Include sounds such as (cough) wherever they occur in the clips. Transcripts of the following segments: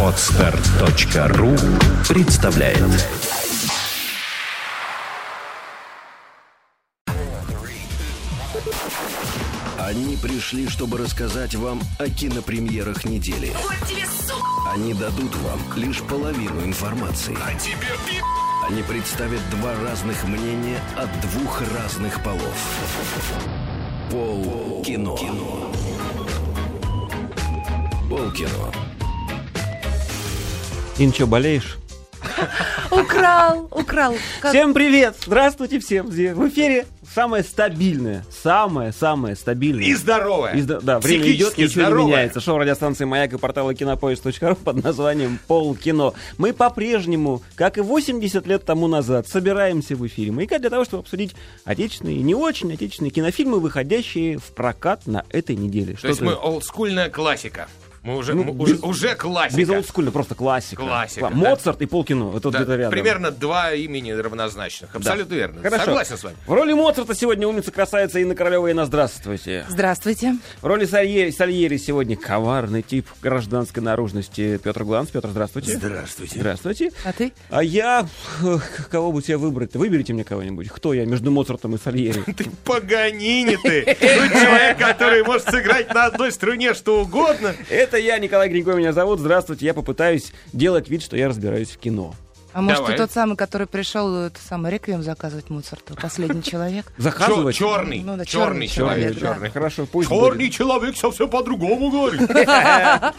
Отстар.ру представляет Они пришли, чтобы рассказать вам о кинопремьерах недели. Они дадут вам лишь половину информации. А тебе Они представят два разных мнения от двух разных полов. Пол кино. Кино. Ин, что, болеешь? Украл, украл. Как- Всем привет! Здравствуйте всем! В эфире самое стабильное, самое-самое стабильное. И здоровая. И да, время идет, ничего не здоровая. меняется. Шоу радиостанции «Маяк» и портала кинопоиск.ру под названием «Пол кино». Мы по-прежнему, как и 80 лет тому назад, собираемся в эфире «Маяка» для того, чтобы обсудить отечественные и не очень отечественные кинофильмы, выходящие в прокат на этой неделе. То есть мы олдскульная классика. Мы уже, Ну, мы уже, без- уже классика. Без олдскульно, просто классика. Классика, Кла- да. Моцарт и полкино. Это вот Да, где-то рядом. примерно два имени равнозначных. Абсолютно верно. Хорошо. Согласен с вами. В роли Моцарта сегодня умница красавица Инна Королева. Инна, здравствуйте. Здравствуйте. В роли Сальери, Сальери сегодня коварный тип гражданской наружности Петр Гланс. Петр, здравствуйте. Здравствуйте. Здравствуйте. А ты? А я... х, Кого бы тебе выбрать-то? Выберите мне кого-нибудь. Кто я между Моцартом и Сальери? (laughs) Ты Паганини ты. Ну, человек, который может сыграть на одной струне что угодно. Это я, Николай Гринько меня зовут. Здравствуйте. Я попытаюсь делать вид, что я разбираюсь в кино. А может, Давай. ты тот самый, который пришел это самый реквием заказывать Моцарту? Последний (laughs) человек? Заказывать? Черный. Ну да, черный черный человек. человек, да. черный. Хорошо, пусть Черный будет. человек совсем по-другому говорит. (laughs)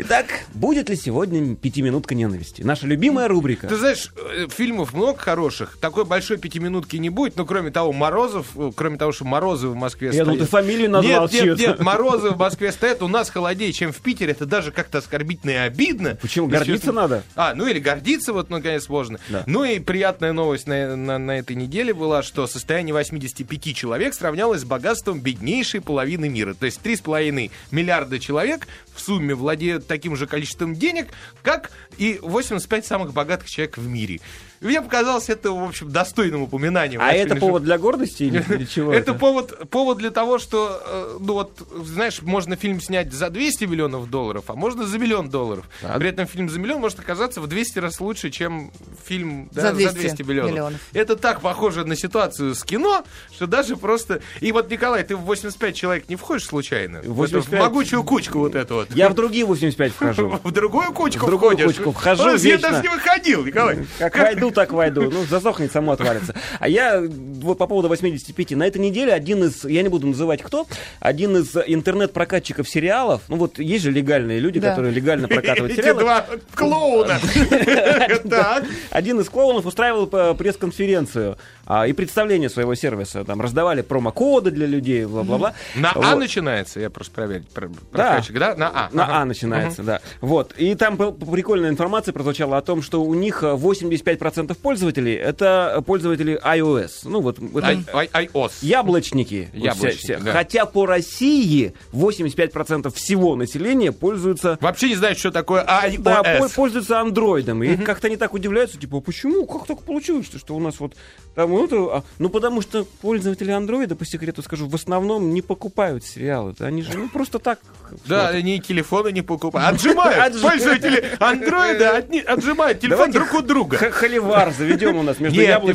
Итак, будет ли сегодня пятиминутка ненависти? Наша любимая рубрика. Ты знаешь, э, фильмов много хороших. Такой большой пятиминутки не будет. Но кроме того, Морозов, э, кроме того, что Морозы в Москве Я думал, стоят- ты фамилию назвал Нет, нет, нет, Морозы в Москве стоят, у нас холоднее, чем в Питере. Это даже как-то оскорбительно и обидно. Почему? Гордиться надо? А, ну или гордиться, вот, наконец, можно. Да. Ну и приятная новость на, на- на этой неделе была, что состояние 85 человек сравнялось с богатством беднейшей половины мира. То есть 3,5 миллиарда человек в сумме владеют таким же количеством денег, как и 85 самых богатых человек в мире. И Мне показалось это, в общем, достойным упоминанием. А это повод для гордости или (laughs) для чего? это повод, повод для того, что, э, ну вот, знаешь, можно фильм снять за 200 миллионов долларов, а можно за миллион долларов. При этом фильм за миллион может оказаться в 200 раз лучше, чем фильм да, За 200 миллионов. миллионов. Это так похоже на ситуацию с кино, что даже просто... И вот, Николай, ты в 85 человек не входишь случайно? В, эту- 85? в могучую кучку вот эту вот. Я в другие 85 вхожу. (laughs) В другую кучку В другую входишь? кучку вхожу Он, Я вечно. даже не выходил, Николай. Как войду, так войду. Ну, засохнет, само отвалится. А я вот по поводу 85. На этой неделе один из, я не буду называть кто, один из интернет-прокатчиков сериалов, ну вот есть же легальные люди, Да. которые легально (laughs) прокатывают Эти сериалы. два клоуна. (laughs) Так. Один из клоунов устраивал э, пресс-конференцию а, и представление своего сервиса. Там раздавали промокоды для людей, бла-бла-бла. На А Вот. начинается, я просто проверить. про- прокатчик, да? На А. На ага. А начинается, да. Вот. И там прикольная информация прозвучала о том, что у них э, 85% пользователей это пользователи iOS. Ну вот это Ай- ай- iOS. яблочники. Яблочники, все- все. да. Хотя по России 85% всего населения пользуются Вообще не знаю, что такое iOS. да, пол- пользуются андроидом. И как-то они так удивляются, типа, «А почему? Как так получилось, что у нас вот там вот, а, Ну, потому что пользователи андроида, по секрету скажу, в основном не покупают сериалы. Они же ну, просто так. Да, смотрят. они телефоны не покупают. Отжимают. Пользователи андроида отжимают телефон друг у друга. Холивар заведем у нас между коем и.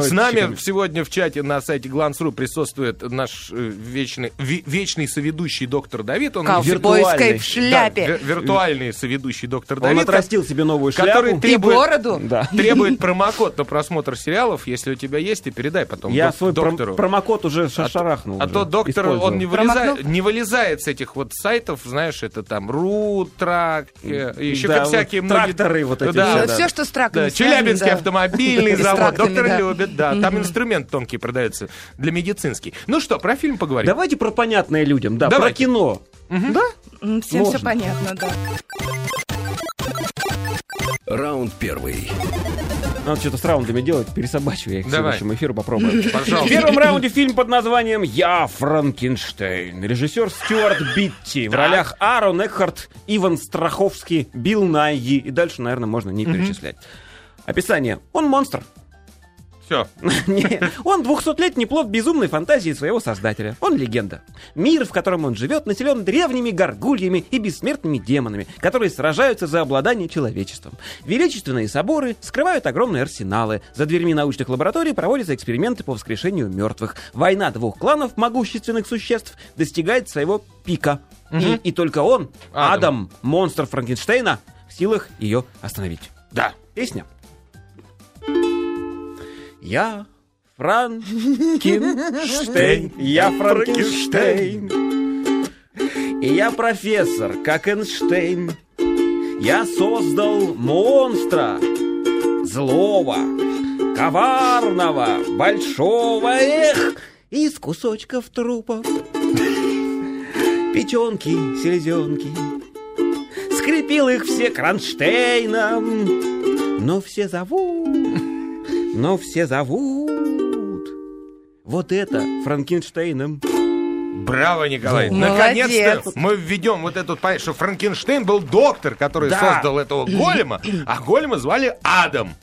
С нами сегодня в чате на сайте Glance.ru присутствует наш э, вечный, вечный соведущий доктор Давид. Он виртуальный. в шляпе. Виртуальный соведущий доктор Он Давид. отрастил себе новую шляпу. который И бороду. Требует промокод на просмотр сериалов. Если у тебя есть, и передай потом Я док- свой пром- доктору. промокод уже ша- шарахнул. А уже, то доктор, использовал. он не вылезает, не вылезает с этих вот сайтов, знаешь, это там РУ, ТРАК, э, еще Да, как вот всякие многие... тракторы вот эти Да, все, да. Все, что с траками Да, связано, Челябинский да. автомобильный завод. Доктор да. любит, да. Там инструмент тонкий продается для медицинский. Ну что, про фильм поговорим. Давайте про понятное людям, да, Давайте. про кино. Да? Всем все понятно, да. Раунд первый. Надо что-то с раундами делать, пересобачиваю я их Давай. следующему эфиру, попробуем. (laughs) В Пожалуйста. первом раунде фильм под названием «Я Франкенштейн». Режиссер Стюарт Битти. В ролях Аарон Экхарт, Иван Страховский, Билл Найи. И дальше, наверное, можно не перечислять. Описание. Он монстр. Все. (laughs) Он двухсотлетний плод безумной фантазии своего создателя. Он легенда. Мир, в котором он живет, населен древними горгульями и бессмертными демонами, которые сражаются за обладание человечеством. Величественные соборы скрывают огромные арсеналы. За дверьми научных лабораторий проводятся эксперименты по воскрешению мертвых. Война двух кланов могущественных существ достигает своего пика. И, и только он, Адам. Адам, монстр Франкенштейна, в силах ее остановить. Да. Песня. Я Франкенштейн, я Франкенштейн. И я профессор, как Эйнштейн. Я создал монстра, злого, коварного, большого, эх, из кусочков трупов. Печенки, селезенки, скрепил их все кронштейном, но все зовут, но все зовут. Вот это Франкенштейном. Браво, Николай. Наконец-то мы введем вот эту понятие, что Франкенштейн был доктор, который Да. создал этого голема, а голема звали Адам.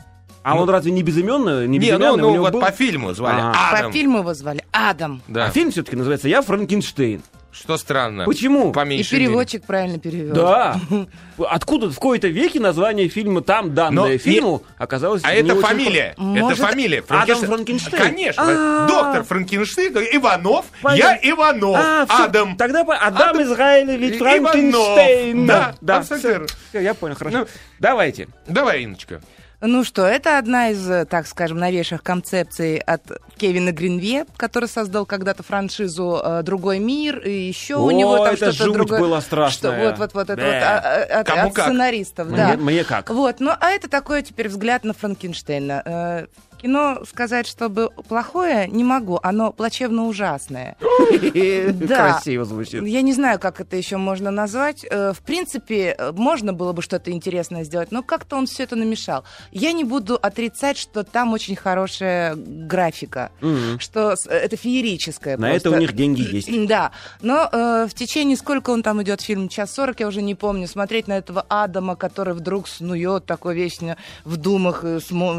А он разве не безыменный? Не, Не, ну, ну вот был- по фильму звали Ага. Адам. По фильму его звали Адам. Да. А фильм все-таки называется «Я Франкенштейн». Что странно. Почему? По И переводчик правильно перевел. Да. (laughs) Откуда в кои-то веке название фильма там данное Но фильму оказалось А это фамилия. Может, Это фамилия. Адам Франкенштейн? Конечно. А. Доктор Франкенштейн. Иванов. Понятно. Я Иванов. А, Адам. Тогда Адам, Адам Израилевич Франкенштейн. Да, да, абсолютно я понял, хорошо. Ну. Давайте. Давай, Инночка. Ну что, это одна из, э, так скажем, новейших концепций от Кевина Гринве, который создал когда-то франшизу э, «Другой мир», и еще у О, него там что-то другое. была страшная. Что, вот, вот, вот, это вот а, а, от, от сценаристов, Мне, да. мне как? Вот, ну а это такой теперь взгляд на Франкенштейна. Кино сказать, чтобы плохое, не могу. Оно плачевно ужасное. (laughs) Да. Красиво звучит. Я не знаю, как это еще можно назвать. Э, В принципе, э, можно было бы что-то интересное сделать, но как-то он все это намешал. Я не буду отрицать, что там очень хорошая графика, что э, это феерическое. На это у них деньги (laughs) есть. Да, но э, в течение сколько он там идет фильм, час сорок, я уже не помню, смотреть на этого Адама, который вдруг снует такой весь в думах,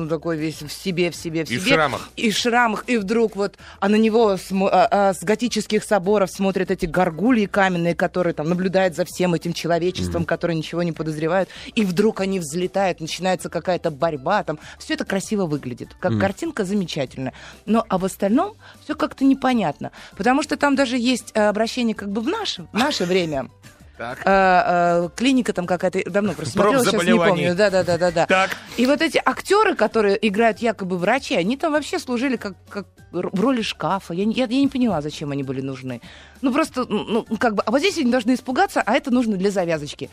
такой весь в себе, в себе, в И в себе. шрамах. И в шрамах, и вдруг вот, а на него смо- а- а с готических соборов смотрят эти горгульи каменные, которые там наблюдают за всем этим человечеством, которые ничего не подозревают, и вдруг они взлетают, начинается какая-то борьба, там. Все это красиво выглядит, как картинка замечательная, но а в остальном все как-то непонятно, потому что там даже есть э, обращение как бы в наше, в наше время. Так. Э, э, клиника там какая-то давно просто смотрела, сейчас не помню. Да, да, да, да, да. Так. И вот эти актеры, которые играют якобы врачи, они там вообще служили как, как в роли шкафа. Я, я, я не поняла, зачем они были нужны. Ну просто, ну как бы, а вот здесь они должны испугаться, а это нужно для завязочки.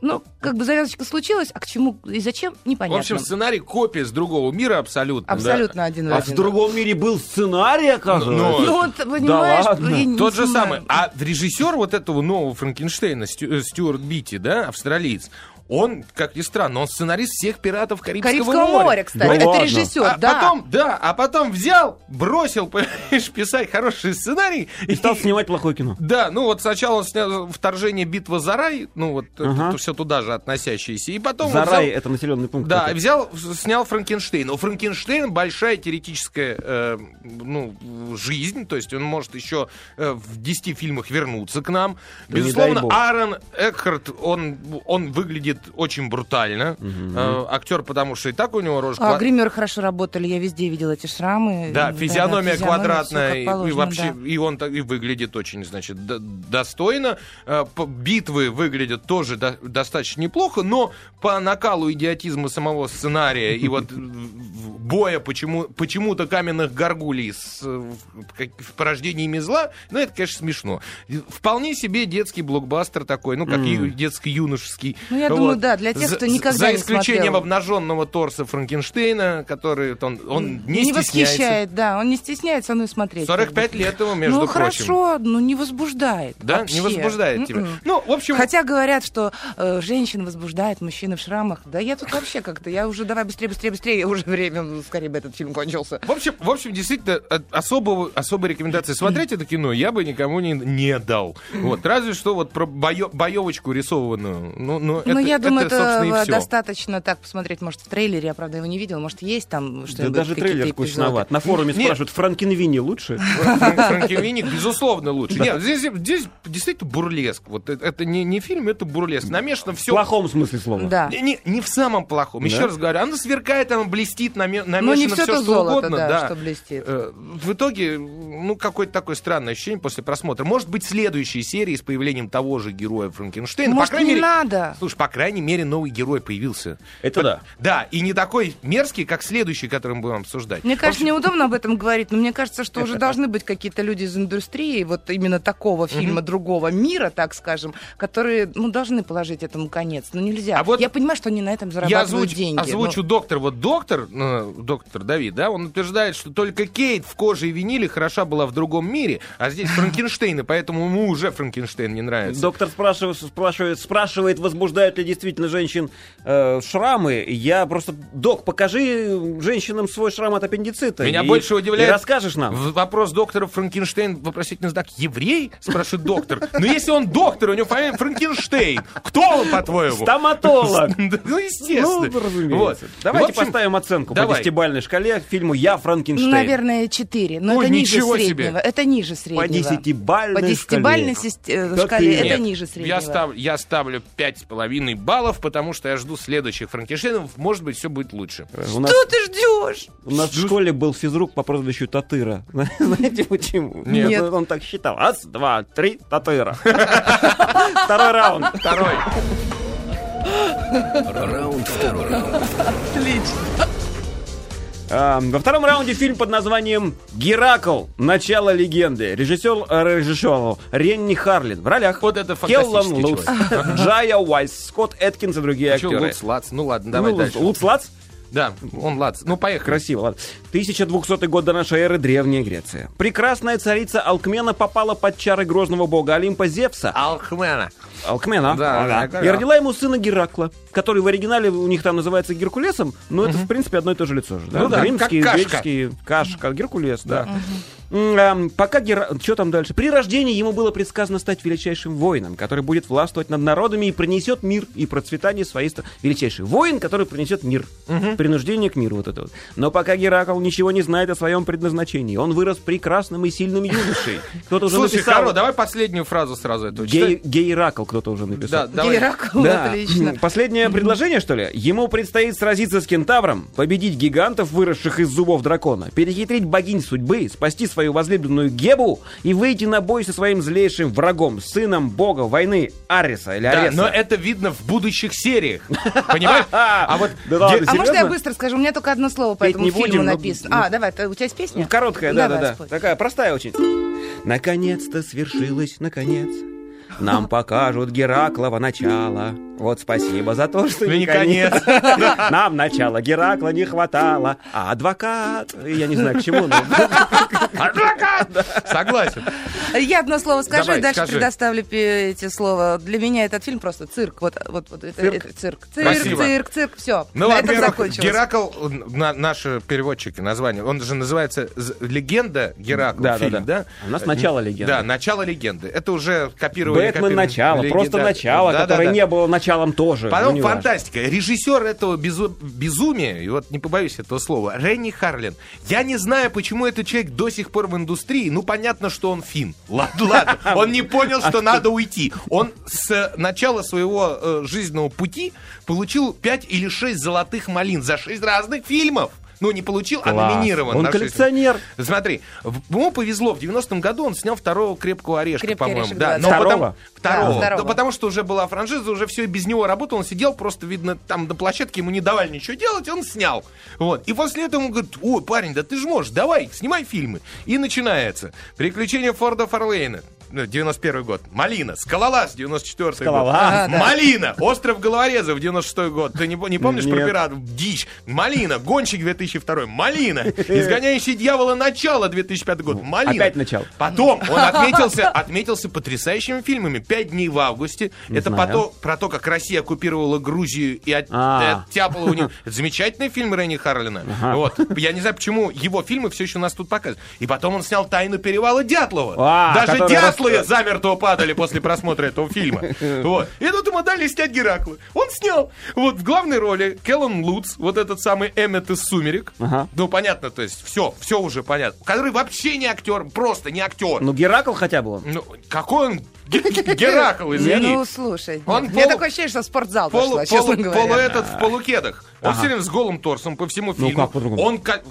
Ну, как бы завязочка случилась, а к чему и зачем, В непонятно. общем, сценарий копия с другого мира абсолютно. да. Абсолютно один в А один. в другом мире был сценарий, оказывается. Ну, Ну, вот, понимаешь, ладно. я не Тот же самый. А режиссер вот этого нового Франкенштейна, Стю- э, Стюарт Битти, да, австралиец, он, как ни странно, он сценарист всех пиратов Карибского, Карибского моря, кстати. Да это ладно. режиссер, А да. потом, да, а потом взял, бросил, (laughs) понимаешь, писать хороший сценарий. И стал снимать плохое кино. Да, ну вот сначала он снял «Вторжение. Битва за рай», ну вот Ага. все туда же относящиеся, и потом Зарай взял- это населенный пункт. Да, такой. взял, снял Франкенштейн. У Франкенштейна большая теоретическая э, ну, жизнь, то есть он может еще э, в 10 фильмах вернуться к нам. Да Безусловно. Аарон Экхарт, он, он выглядит очень брутально. Э, актер, потому что и так у него рожа... А ква- гримеры хорошо работали, я везде видела эти шрамы. да, физиономия физиономия, квадратная, и- и, положено, вообще, да. и он так и выглядит очень, значит, достойно. Э, по- Битвы выглядят тоже до- достаточно неплохо, но по накалу идиотизма самого сценария и вот (laughs) боя почему, почему-то каменных горгулей с э, в- порождениями зла, ну, это, конечно, смешно. Вполне себе детский блокбастер такой, ну, как ю- детско-юношеский. Ну, я думаю, да, для тех, За- кто никогда За не исключением смотрел. обнаженного торса Франкенштейна, который он, он не, не стесняется. восхищает, да, он не стесняется, он и смотреть. 45 лет ему, между ну, прочим. хорошо, ну не возбуждает. Да, вообще. не возбуждает тебя. М-м. Ну, в общем, Хотя говорят, что э, женщин возбуждает, мужчины в шрамах. Да я тут вообще как-то, я уже давай быстрее, быстрее, быстрее, уже время, ну, скорее бы этот фильм кончился. в общем, в общем, действительно, особого, особой рекомендации смотреть это кино я бы никому не, не дал. Вот, разве что вот про боевочку рисованную. Ну, ну, это, ну, я я думаю, это, это достаточно так посмотреть, может, в трейлере, я, правда, его не видел, может, есть там Да что-нибудь, даже какие-то трейлер скучноват. На форуме Нет. спрашивают, Франкенвини лучше? Фран- Франкенвиник, безусловно, лучше. Нет, здесь, здесь действительно бурлеск. Вот это, это не, не фильм, это бурлеск. Намешано В все. плохом смысле слова. Да. Не, не, не в самом плохом. Еще Да? раз говорю, оно сверкает, оно блестит, наме- Ну, не намешано все все, то что золото, угодно. да, да. что блестит. Э, В итоге, ну, какое-то такое странное ощущение после просмотра. Может быть, следующие серии с появлением того же героя Франкенштейна. Может, по крайней не мере, надо? Слушай, по крайней мере, новый герой появился. Это да. Да, и не такой мерзкий, как следующий, который мы будем обсуждать. Мне кажется, общем, неудобно об этом говорить, но мне кажется, что уже (laughs) должны быть какие-то люди из индустрии, вот именно такого фильма, другого мира, так скажем, которые, ну, должны положить этому конец. Ну, нельзя. А вот Я понимаю, что они на этом Я зарабатывают озвучу, деньги. озвучу но- доктор. Вот доктор, э, доктор Давид, да, он утверждает, что только Кейт в коже и виниле хороша была в другом мире, а здесь (laughs) Франкенштейн, и поэтому ему уже Франкенштейн не нравится. Доктор спрашивает, спрашивает, спрашивает, возбуждают ли действительно женщин э, шрамы. Я просто, док, покажи женщинам свой шрам от аппендицита. Меня и, больше удивляет. И расскажешь нам. Вопрос доктора Франкенштейн, вопросительный знак, еврей? Спрашивает доктор. Но если он доктор, у него фамилия Франкенштейн. Кто он, по-твоему? Стоматолог. (laughs) Ну, естественно. Ну. Давайте поставим оценку по десятибалльной шкале фильму «Я Франкенштейн». Наверное, 4. Но это ниже среднего. Это ниже среднего. По десятибалльной. шкале. По э, десятибальной шкале это ниже среднего. Я ставлю 5,5 полный баллов, потому что я жду следующих франкенштейнов. Может быть, все будет лучше. Э, что нас... ты ждешь? У нас Жду... в школе был физрук по прозвищу Татыра. (laughs) Знаете почему? Нет. Нет. Он так считал. Раз, два, три, Татыра. (laughs) Второй раунд. Второй. Раунд второй. Отлично во втором раунде фильм под названием «Геракл. Начало легенды». Режиссер, э, режиссер Ренни Харлин. В ролях Вот это Келлан Лутц, Джая Уайс, Скотт Эткинс и другие А актеры. Луц, Лац? Ну ладно, давай Ну, дальше. Лутц Лац? Да, он Лац. Ну, поехали. Красиво, ладно. 1200 год до нашей эры, Древняя Греция. Прекрасная царица Алкмена попала под чары грозного бога Олимпа Зевса. Алхмена. Алкмена. Да, ага. да, И родила ему сына Геракла, который в оригинале у них там называется Геркулесом, но это, в принципе, одно и то же лицо же. Да? Ну да, Римский, как кашка. греческий, кашка, Геркулес, да. Ам, Пока Гера... Что там дальше? При рождении ему было предсказано стать величайшим воином, который будет властвовать над народами и принесет мир и процветание своей страны. Величайший воин, который принесет мир. Принуждение к миру вот это вот. Но пока Геракл ничего не знает о своем предназначении, он вырос прекрасным и сильным юношей. Кто-то уже Слушай, написал... Каро, давай последнюю фразу сразу эту. Гей... Гейракл кто-то уже написал. Да, давай. Геракл, Да. отлично. Последнее предложение, что ли? Ему предстоит сразиться с кентавром, победить гигантов, выросших из зубов дракона, перехитрить богинь судьбы, спасти свою возлюбленную Гебу и выйти на бой со своим злейшим врагом, сыном бога войны Ариса или Да, Ареса. но это видно в будущих сериях. Понимаешь? А вот (laughs) А может, я быстро скажу? У меня только одно слово по этому фильму написано. А, давай, у тебя есть песня? Ну, Короткая, да-да-да. Такая простая очень. Наконец-то свершилось, наконец. Нам покажут Гераклова начало. Вот спасибо за то, что Ну, не не конец. (laughs) Нам начала Геракла не хватало. А адвокат... Я не знаю, к чему. но- (laughs) Согласен. Я одно слово скажу, Давай, и дальше скажи. предоставлю эти слова. Для меня этот фильм просто цирк. Вот, вот, вот это, Цирк? это цирк. Цирк, Спасибо. цирк, цирк, все. Ну, На этом закончилось. Геракл, на- наши переводчики название, он же называется «Легенда Геракл», Да, да, фильм, да. да? А у нас «Начало легенды». Да, «Начало легенды». Это уже копировали... Бэтмен начало, Легенда- просто начало, Да, да, которое да. не было началом тоже. Потом Ну, фантастика. Режиссер этого безу- безумия, и вот не побоюсь этого слова, Ренни Харлин. Я не знаю, почему этот человек до сих пор в индустрии. Ну, понятно, что он фин. Ладно, ладно. Он не понял, что надо уйти. Он с начала своего э, жизненного пути получил 5 или 6 золотых малин за 6 разных фильмов. Ну, не получил, а Класс. номинирован. Он коллекционер. Смотри, в- ему повезло, в 90-м году он снял второго «Крепкого орешка», «Крепкий по-моему. орешек», да, да. но Второго? потом- Второго. Да, второго. Да, потому что уже была франшиза, уже все без него работал, он сидел, просто, видно, там на площадке ему не давали ничего делать, он снял. Вот. И после этого он говорит, ой, парень, да ты же можешь, давай, снимай фильмы. И начинается. «Приключения Форда Фарлейна», 91 год. «Малина», «Скалолаз», 94 «Скалолаз». год. А, да. «Малина», «Остров головорезов», 96 год. Ты не, не помнишь про Нет. пиратов? Дичь. «Малина», «Гонщик», 2002 «Малина», (laughs) «Изгоняющий дьявола», «Начало», 2005 год. «Малина». Опять начало. Потом он (laughs) отметился, отметился потрясающими фильмами. «Пять дней в августе». Это знаю. пото- про то, как Россия оккупировала Грузию и от- А. оттяпала у них. Это (laughs) замечательный фильм Ренни Харлина. Вот. Я не знаю, почему его фильмы все еще у нас тут показывают. И потом он снял «Тайну перевала Дятлова». А, Даже который рас- замертво падали после просмотра этого фильма. (laughs) Вот. И тут ему дали снять Геракла. Он снял. Вот в главной роли Келлан Луц, вот этот самый Эммет из «Сумерек». Ага. Ну, понятно, то есть все, все уже понятно. Который вообще не актер, просто не актер. Ну, Геракл хотя бы он. Ну, какой он Ге- Ге- Геракл, (laughs) извини. ну, слушай. Он нет, Мне полу- такое ощущение, что спортзал Полу, пошла, честно полу- говоря. полу этот в полукедах. Он Ага. все время с голым торсом по всему Ну, фильму. как по-другому? Он как-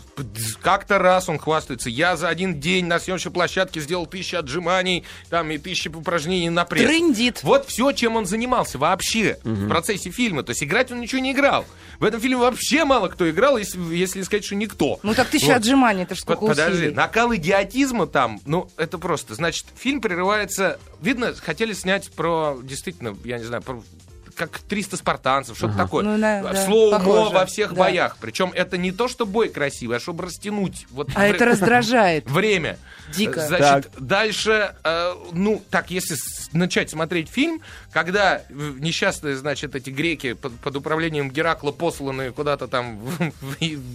как-то раз он хвастается. Я за один день на съемочной площадке сделал тысячи отжиманий, там и тысячи упражнений на пресс. Трындит. Вот все, чем он занимался вообще в процессе фильма. То есть играть он ничего не играл. В этом фильме вообще мало кто играл, если, если не сказать, что никто. Ну так тысяча Вот. отжиманий, это Под- сколько Подожди, усилий. накал идиотизма там, ну, это просто. Значит, фильм прерывается... Видно, хотели снять про, действительно, я не знаю, про как 300 спартанцев, что-то такое. Ну, да, Слоумо похоже, во всех да. боях. Причем это не то, что бой красивый, а чтобы растянуть. Вот А это раздражает. время. Дико. Значит, дальше, э, ну, так, если с- начать смотреть фильм, когда э, несчастные, значит, эти греки под, под управлением Геракла посланные куда-то там (laughs) во-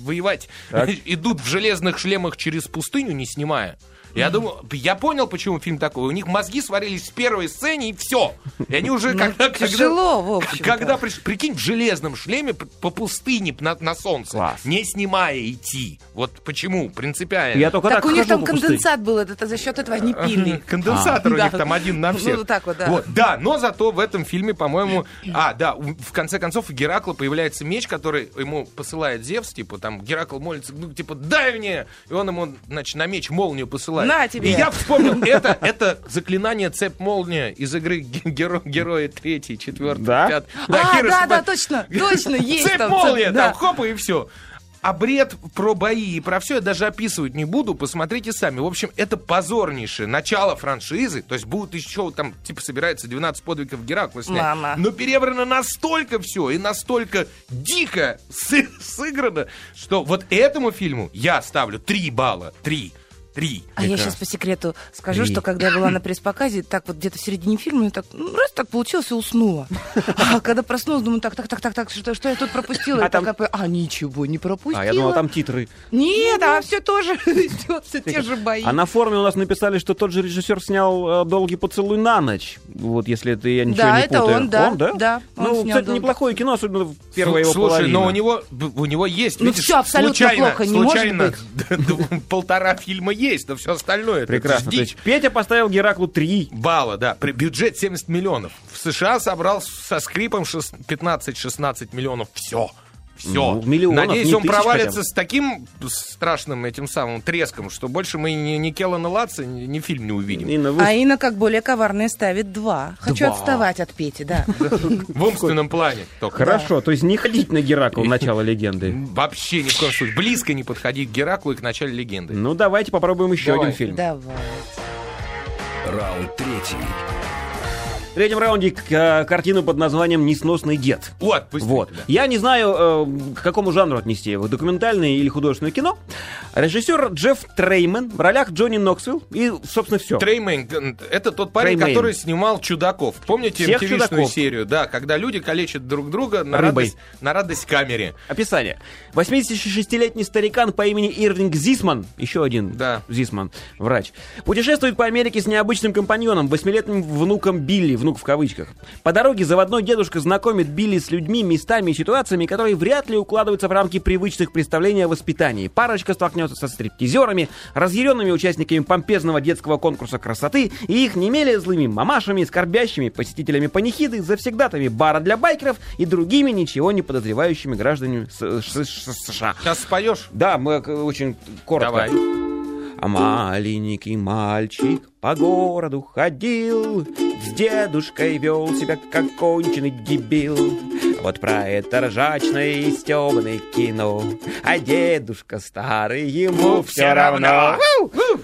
воевать, Так. (laughs) идут в железных шлемах через пустыню, не снимая. Я думаю, я понял, почему фильм такой. У них мозги сварились в первой сцене, и все. И они уже Ну, когда... тяжело, в общем-то. когда приш- прикинь, в железном шлеме по пустыне на, на солнце, Класс. не снимая идти. Вот почему, принципиально. Я только Так так у них там конденсат был, это за счет этого они пили. (laughs) Конденсатор у Да. них там один на Ну, всех. вот так вот, да. Вот, да, но зато в этом фильме, по-моему... А, да, в конце концов у Геракла появляется меч, который ему посылает Зевс, типа, там, Геракл молится, ну, типа, дай мне! И он ему, значит, на меч молнию посылает. На тебе! И я вспомнил, это, это заклинание цепь-молния из игры Ге- Геро- Герои третий, четвертый, Да? пятый. А, да, Хирошима- да, точно, точно, (laughs) есть там. Цепь-молния, да. там, хоп, и все. А бред про бои и про все я даже описывать не буду, посмотрите сами. В общем, это позорнейшее начало франшизы. То есть будут еще там, типа, собирается 12 подвигов Геракла снять. Мама. Но переврано настолько все и настолько дико сы- (laughs) сыграно, что вот этому фильму я ставлю 3 балла. 3. 3. А я сейчас по секрету скажу, Три. что когда я была на пресс-показе, так вот где-то в середине фильма, я так, ну, раз так получилось, и уснула. А когда проснулась, думаю, так, так, так, так, так, что, что я тут пропустила? А там- такая, а, ничего не пропустила. А я думал, там титры. Нет, а все тоже (laughs) идет, все те же бои. А на форуме у нас написали, что тот же режиссер снял э, «Долгий поцелуй на ночь». Вот, если это я ничего Да, не это путаю. он, да, да? да, ну, кстати, «Долгий неплохое кино, особенно в первая его Слушай, но у него, у него есть, Ну, всё абсолютно плохо не может случайно быть. (laughs) полтора фильма есть, но все остальное это Прекрасно. дичь. То есть Петя поставил Гераклу 3. балла, да. При бюджет 70 миллионов. В США собрал со скрипом шест- 15-16 миллионов. Все. Все. Ну, Надеюсь, он провалится хотя бы. с таким страшным этим самым треском, что больше мы ни, ни Келлана Латца, ни, ни фильм не увидим. Инна, вы- А Инна, как более коварная, ставит два. Хочу Два. отставать от Пети, да. (laughs) В умственном плане. только. Хорошо, то есть не ходить на Геракл начало легенды. Вообще ни в коем случае. Близко не подходить к Гераклу и к началу легенды. Ну, давайте попробуем еще один фильм. Давай. Раунд третий. В третьем раунде к- э, картину под названием «Несносный дед». Вот, быстрее Вот. туда. Я не знаю, э, к какому жанру отнести его, документальное или художественное кино. Режиссер Джефф Треймен в ролях Джонни Ноксвилл и, собственно, все. Треймейн, это тот парень, Треймейн. который снимал «Чудаков». Помните Всех «Чудаков». серию? Да, когда люди калечат друг друга на Рыбой. радость, на радость камере. Описание. 86-летний старикан по имени Ирвинг Зисман, еще один Да. Зисман, врач, путешествует по Америке с необычным компаньоном, восьмилетним внуком Билли, внук в кавычках. По дороге заводной дедушка знакомит Билли с людьми, местами и ситуациями, которые вряд ли укладываются в рамки привычных представлений о воспитании. Парочка столкнется со стриптизерами, разъяренными участниками помпезного детского конкурса красоты и их не менее злыми мамашами, скорбящими посетителями панихиды, завсегдатами бара для байкеров и другими ничего не подозревающими гражданами США. Сейчас споешь? Да, мы э, очень коротко. Давай. А маленький мальчик по городу ходил, С дедушкой вел себя, как конченый дебил. Вот про это ржачное и стебное кино, А дедушка старый, ему все равно.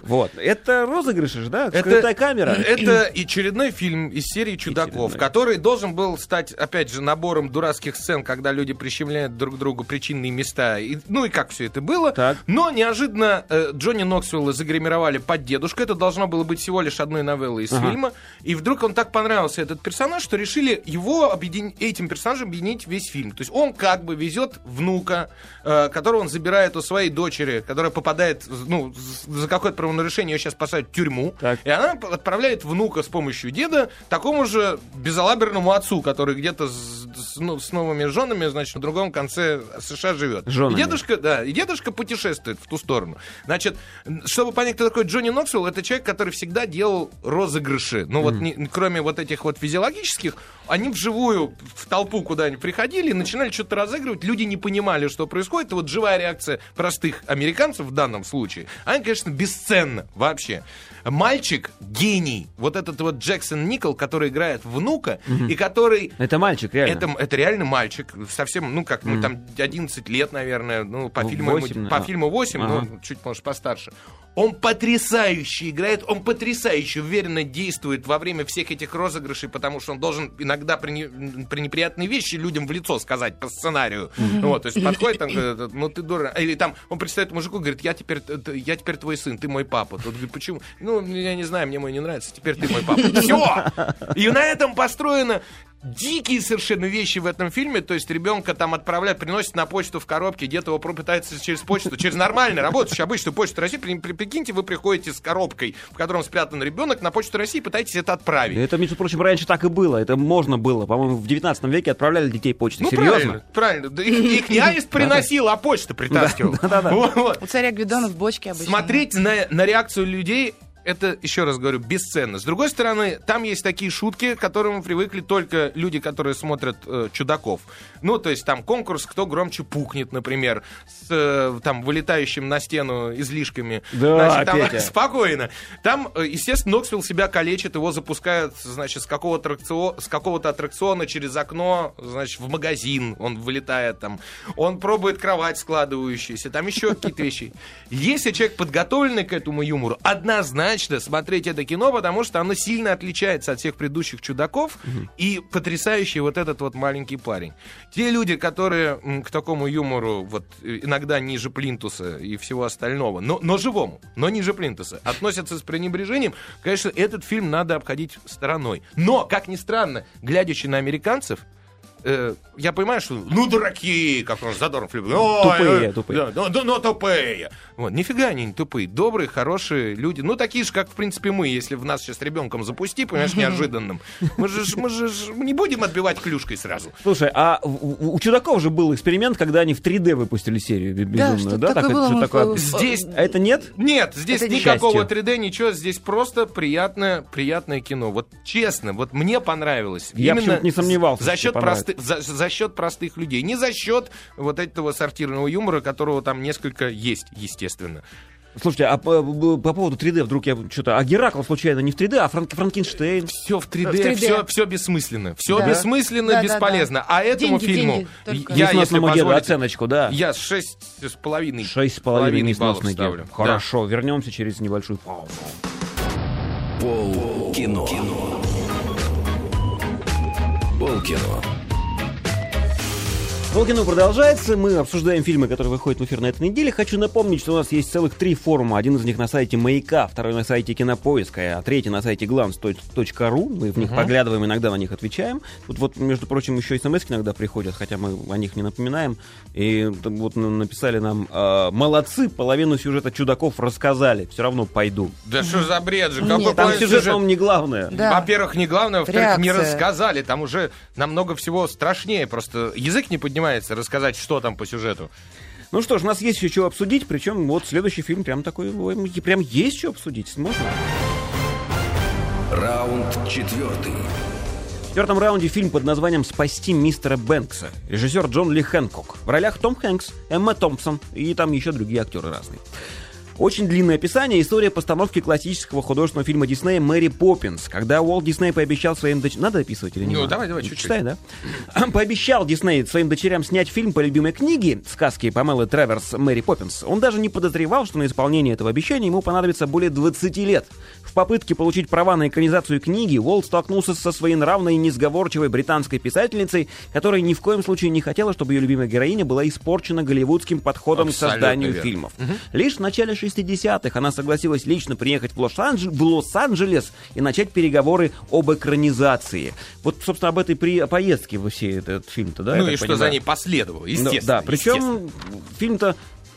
Вот, это розыгрыши же, да? Скрытая камера. Это очередной фильм из серии «Чудаков», Очередной. который должен был стать, опять же, набором дурацких сцен, когда люди прищемляют друг другу причинные места. И- ну и как все это было. Так. Но неожиданно э, Джонни Ноксвилла загримировали под дедушку. Это должно было быть всего лишь одной новеллой из Ага. фильма. И вдруг он так понравился, этот персонаж, что решили его объедин- этим персонажем объединить весь фильм. То есть он как бы везет внука, э, которого он забирает у своей дочери, которая попадает ну, за какое-то нарушение ее сейчас посадят в тюрьму. Так. И она отправляет внука с помощью деда такому же безалаберному отцу, который где-то с, с, ну, с новыми женами, значит, на другом конце США живет. Женами. И дедушка, да, и дедушка путешествует в ту сторону. Значит, чтобы понять, кто такой Джонни Ноксвилл, это человек, который всегда делал розыгрыши. Ну вот, не- кроме вот этих вот физиологических, они вживую в толпу куда-нибудь приходили и начинали что-то разыгрывать. Люди не понимали, что происходит. И вот живая реакция простых американцев в данном случае, она, конечно, бесценна вообще. Мальчик гений. Вот этот вот Джексон Никол, который играет внука, и который Это мальчик, реально. это, это реально мальчик, совсем, ну как, ну там 11 лет, наверное, ну по Ну, фильму, ему- 8, по а. фильму 8, Ага. ну чуть, может, постарше. Он потрясающе играет, он потрясающе уверенно действует во время всех этих розыгрышей, потому что он должен иногда при, не- при неприятные вещи людям в лицо сказать по сценарию. Вот, то есть подходит там, (laughs) говорит, ну ты дурак. Или там он представляет мужику, говорит, я теперь, я теперь твой сын, ты мой папа. Тот говорит, почему? Ну, я не знаю, мне мой не нравится, теперь ты мой папа. (laughs) Все! И на этом построено дикие совершенно вещи в этом фильме. То есть ребенка там отправляют, приносят на почту в коробке, где-то его пытается через почту, через нормально работающую обычную почту России. При- при- Прикиньте, вы приходите с коробкой, в котором спрятан ребенок, на почту России, пытаетесь это отправить. Это, между прочим, раньше так и было. Это можно было. По-моему, в 19 веке отправляли детей почтой. Ну, Серьезно? правильно, правильно. Да Их, их не аист (laughs) приносил, а почта притаскивал. Вот, вот. У царя Гвидона в бочке обычно. Смотреть на реакцию людей это, еще раз говорю, бесценно. С другой стороны, там есть такие шутки, к которым привыкли только люди, которые смотрят э, «Чудаков». Ну, то есть там конкурс «Кто громче пукнет», например, с э, там вылетающим на стену излишками. Да, там, Петя. (laughs) спокойно. Там, э, естественно, Ноксвилл себя калечит, его запускают, значит, с какого-то аттракциона, с какого-то аттракциона через окно, значит, в магазин он вылетает там. Он пробует кровать складывающуюся, там еще какие-то вещи. Если человек подготовленный к этому юмору, однозначно смотреть это кино, потому что оно сильно отличается от всех предыдущих чудаков и потрясающий вот этот вот маленький парень. Те люди, которые м, к такому юмору вот э, иногда ниже плинтуса и всего остального, но, но живому, но ниже плинтуса, относятся с пренебрежением, конечно, этот фильм надо обходить стороной. Но, как ни странно, глядячи на американцев, э, я понимаю, что ну дураки, как он Задорнов любит. Ой, Тупые, э, тупые. Да, ну, ну, ну, тупые. Вот, нифига они не тупые. Добрые, хорошие люди. Ну, такие же, как, в принципе, мы, если в нас сейчас ребенком запусти, понимаешь, неожиданным. Мы же, мы же не будем отбивать клюшкой сразу. Слушай, а у, у- Чудаков же был эксперимент, когда они в 3D выпустили серию бе- Да, безумную, что-то да? такое Так, было, что мы такое? Здесь А это нет? Нет, здесь Это никакого счастье. 3D, ничего, здесь просто приятное, приятное кино. Вот честно, вот мне понравилось. Я Именно не сомневался, За счет, понравится. Просты- за, за счет простых людей. Не за счет вот этого сортирного юмора, которого там несколько есть, естественно. Слушайте, а по, по поводу 3D вдруг я что-то... А Геракл случайно не в 3D, а Франк- Франкенштейн? Все в 3D, В 3D. Все, все бессмысленно. Все Да. бессмысленно, Да, да, бесполезно. А этому Деньги, фильму деньги я, если позволите, оценочку, да. я шесть с половиной. Шесть с половиной баллов ставлю. Хорошо, вернемся через небольшую паузу. Пол кино. Пол кино. Полкино продолжается. Мы обсуждаем фильмы, которые выходят в эфир на этой неделе. Хочу напомнить, что у нас есть целых три форума. Один из них на сайте Маяка, второй на сайте Кинопоиска, а третий на сайте glance.ru. Мы в них поглядываем, иногда на них отвечаем. Тут вот, между прочим, еще смс иногда приходят, хотя мы о них не напоминаем. И вот написали нам, э, молодцы, половину сюжета чудаков рассказали. Все равно пойду. Да что за бред же? Нет, Какой там Там сюжет, сюжет? по-моему, не главное. Да. Во-первых, не главное, во-вторых, не рассказали. Там уже намного всего страшнее. Просто язык не поднимается рассказать, что там по сюжету. Ну что ж, у нас есть еще что обсудить, причем вот следующий фильм прям такой, ой, прям есть что обсудить, можно? Раунд четвертый. В четвертом раунде фильм под названием «Спасти мистера Бэнкса». Режиссер Джон Ли Хэнкок. В ролях Том Хэнкс, Эмма Томпсон и там еще другие актеры разные. Очень длинное описание. История постановки классического художественного фильма Диснея «Мэри Поппинс». Когда Уолт Дисней пообещал своим дочерям... Надо описывать или не Ну, надо? давай, давай, чуть-чуть. Читай, да? (clears throat) Пообещал Дисней своим дочерям снять фильм по любимой книге сказки Памелы Треверс «Мэри Поппинс». Он даже не подозревал, что на исполнение этого обещания ему понадобится более 20 лет. Попытке получить права на экранизацию книги Уолт столкнулся со своенравной и несговорчивой британской писательницей, которая ни в коем случае не хотела, чтобы ее любимая героиня была испорчена голливудским подходом Абсолютно к созданию верно. фильмов. Лишь в начале 60-х она согласилась лично приехать в Лос-Анджелес, Лос-Анджелес и начать переговоры об экранизации. Вот, собственно, об этой при... поездке во все этот фильм-то, да? ну и что понимаю? за ней последовало, Ну, естественно. Да, естественно. причем фильм-то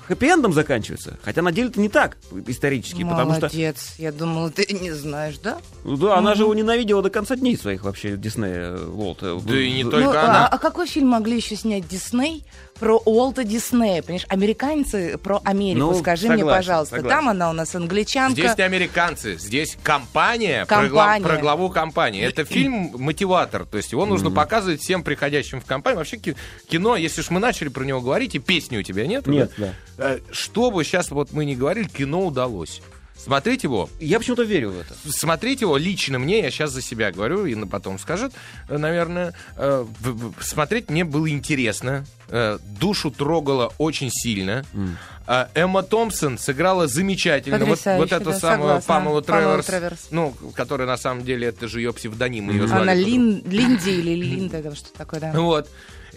хэппи-эндом заканчивается. Хотя на деле это не так исторически, потому что... Молодец. Я думала, ты не знаешь, да? Ну Да, она же его ненавидела до конца дней своих вообще, Диснея, Уолта. Да и не Ну, только Ну, она. а, а какой фильм могли еще снять Дисней про Уолта Диснея? Понимаешь, американцы про Америку. Ну, Скажи мне, согласен, пожалуйста. согласен. Там она у нас англичанка. Здесь не американцы, здесь компания, Про, Компания. гла- про главу компании. Это (clears throat) фильм мотиватор, то есть его нужно показывать всем приходящим в компанию. Вообще ки- кино, если уж мы начали про него говорить, и песни у тебя нет? Нет, да. Э, Что бы сейчас вот мы не говорили, кино удалось. Смотреть его, Я почему-то верю в это. смотреть его лично мне, я сейчас за себя говорю, и потом скажет, э, наверное, э, в- в- смотреть мне было интересно, э, душу трогало очень сильно. А Эмма Томпсон сыграла замечательно. Вот, Потрясающе, вот эту да, самую. Памелу Памела Треверс, Треверс. ну, которая на самом деле это же ее псевдоним, ее звали. Она. Лин, Линди или Линда, что такое, да. Вот.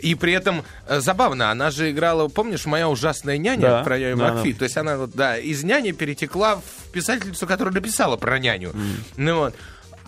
И при этом э, забавно, она же играла, помнишь, моя ужасная няня Да, про Яю да, Макфи. да. То есть она вот, да, из няни перетекла в писательницу, которая написала про няню. Ну вот.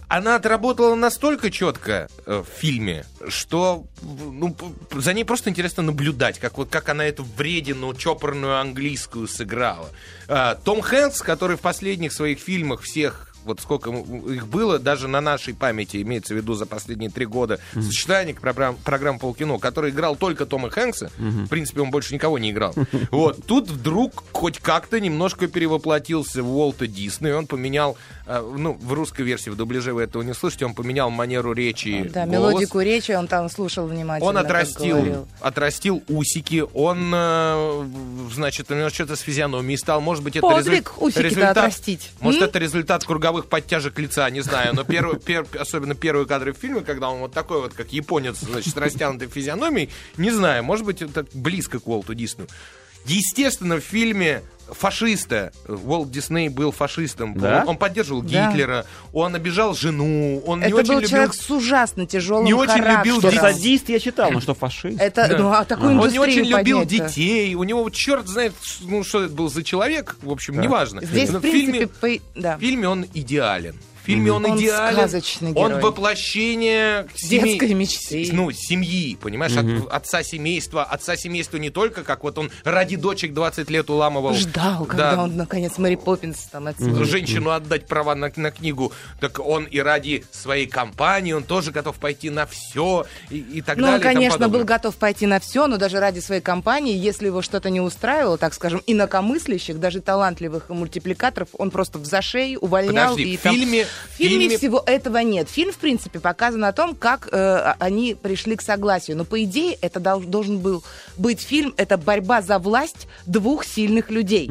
Она отработала настолько четко э, в фильме, что ну, за ней просто интересно наблюдать, как вот как она эту вредину, чопорную английскую сыграла. А, Том Хэнкс, который в последних своих фильмах всех вот сколько их было, даже на нашей памяти, имеется в виду за последние три года, сочетание программ, программ полкино, который играл только Тома Хэнкса, в принципе, он больше никого не играл. (laughs) Вот, тут вдруг хоть как-то немножко перевоплотился в Уолта Дисней, он поменял, э, ну, в русской версии, в дубляже вы этого не слышите, он поменял манеру речи, Да, голос. мелодику речи он там слушал внимательно. Он отрастил, отрастил усики, он, э, значит, что-то с физиономией стал, может быть, это Подвиг результ- усики-то результат, отрастить. может, М? это результат круговых подтяжек лица, не знаю, но первый, пер- особенно первые кадры в фильме, когда он вот такой вот, как японец, значит, с растянутой физиономией, не знаю, может быть, это близко к Уолту Диснею. Естественно, в фильме фашиста. Уолт Дисней был фашистом. Да? Он, он поддерживал Да. Гитлера, он обижал жену, он не Это очень был любил... человек с ужасно тяжелым не очень любил Что садист я читал, но что фашист. Это, Да. ну, а такую Он не очень любил детей. У него вот черт знает, ну что это был за человек. В общем, неважно. Здесь, Но в принципе, фильме, по- да. в фильме он идеален. В фильме он, Он идеален. сказочный Он герой. воплощение семей- Детской мечты. Ну, семьи, понимаешь, от- отца семейства. Отца семейства не только, как вот он ради дочек 20 лет уламывал. Ждал, когда Да. он, наконец, Мэри Поппинс там отсидит. женщину отдать права на, на книгу, так он и ради своей компании, он тоже готов пойти на все и, и так Ну, далее. он, тому конечно, был готов пойти на все, но даже ради своей компании, если его что-то не устраивало, так скажем, инакомыслящих, даже талантливых мультипликаторов, он просто в зашей увольнял. Подожди, и в там- фильме- в фильме фильме- всего этого нет. Фильм, в принципе, показан о том, как э, они пришли к согласию. Но, по идее, это дол- должен был быть фильм, это борьба за власть двух сильных людей.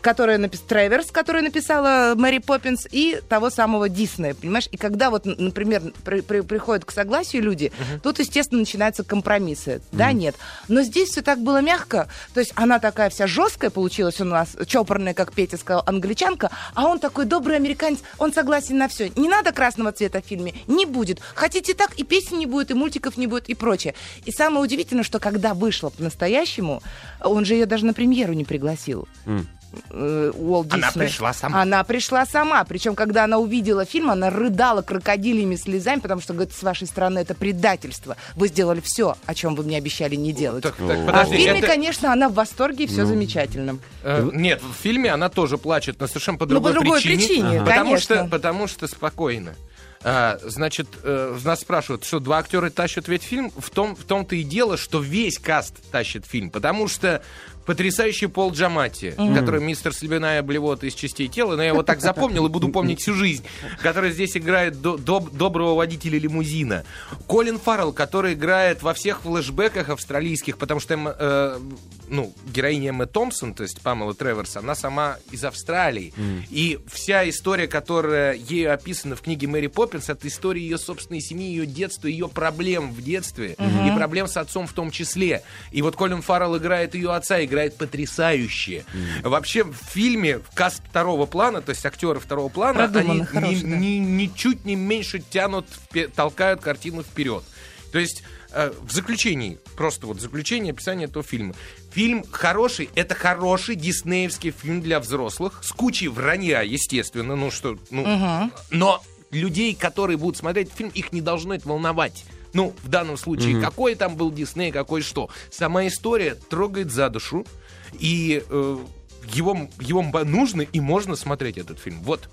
Которая написала Треверс, которая написала Мэри Поппинс, и того самого Диснея, понимаешь? И когда вот, например, при- при- приходят к согласию люди, тут, естественно, начинаются компромиссы. Да, нет. Но здесь все так было мягко. То есть она такая вся жесткая получилась у нас, чопорная, как Петя сказал, англичанка, а он такой добрый американец, он согласен на все. Не надо красного цвета в фильме, не будет. Хотите так, и песен не будет, и мультиков не будет, и прочее. И самое удивительное, что когда вышла по-настоящему, он же ее даже на премьеру не пригласил э, Уолт Она Дисней. пришла сама. Она пришла сама. Причем, когда она увидела фильм, она рыдала крокодильями слезами, потому что, говорит, с вашей стороны это предательство. Вы сделали все, о чем вы мне обещали не делать. Так, так, а в подожди, фильме, это- конечно, она в восторге, и все замечательно. Э, Нет, в фильме она тоже плачет, но совершенно по Ну, другой, по другой причине. причине, потому, конечно. что, потому что спокойно. А, значит, э, нас спрашивают, что два актера тащат ведь фильм. В, том, в том-то и дело, что весь каст тащит фильм. Потому что потрясающий Пол Джамати, который мистер Слюбиная блевота из частей тела, но я его так запомнил и буду (laughs) помнить всю жизнь, который здесь играет до- доб- доброго водителя лимузина. Колин Фаррелл, который играет во всех флешбеках австралийских, потому что э, ну, героиня Эмма Томпсон, то есть Памела Треверс, она сама из Австралии. И вся история, которая ею описана в книге Мэри Поппинс, это история ее собственной семьи, ее детства, ее проблем в детстве и проблем с отцом в том числе. И вот Колин Фаррелл играет ее отца, играет потрясающе. Вообще в фильме каст второго плана, то есть актеры второго плана, они ни- хороший, да. ни- ничуть не меньше тянут, толкают картину вперед. То есть э, в заключении, просто вот заключение описания этого фильма. Фильм хороший, это хороший диснеевский фильм для взрослых, с кучей вранья, естественно, ну что, ну, но людей, которые будут смотреть фильм, их не должно это волновать. Ну, в данном случае, какой там был Дисней, какой что. Сама история трогает за душу. И э, его, его нужно и можно смотреть этот фильм. Вот.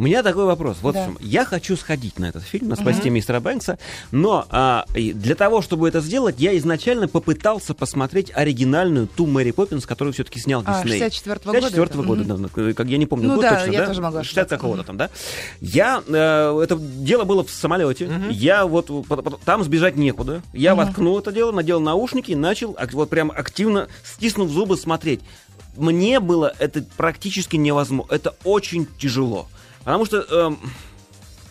У меня такой вопрос. Вот Да. в чем. я хочу сходить на этот фильм, на спасти мистера Бэнкса, но а, для того, чтобы это сделать, я изначально попытался посмотреть оригинальную ту Мэри Поппинс, которую все-таки снял А, Дисней. 64-го года 64 это? года, Мгм. да, как я не помню Ну год да, точно, я да? тоже могла 60 ошибаться. какого-то там, да? Я, э, это дело было в самолете, я вот, там сбежать некуда, я воткнул это дело, надел наушники и начал вот прям активно, стиснув зубы, смотреть. Мне было это практически невозможно, это очень тяжело. Потому что эм,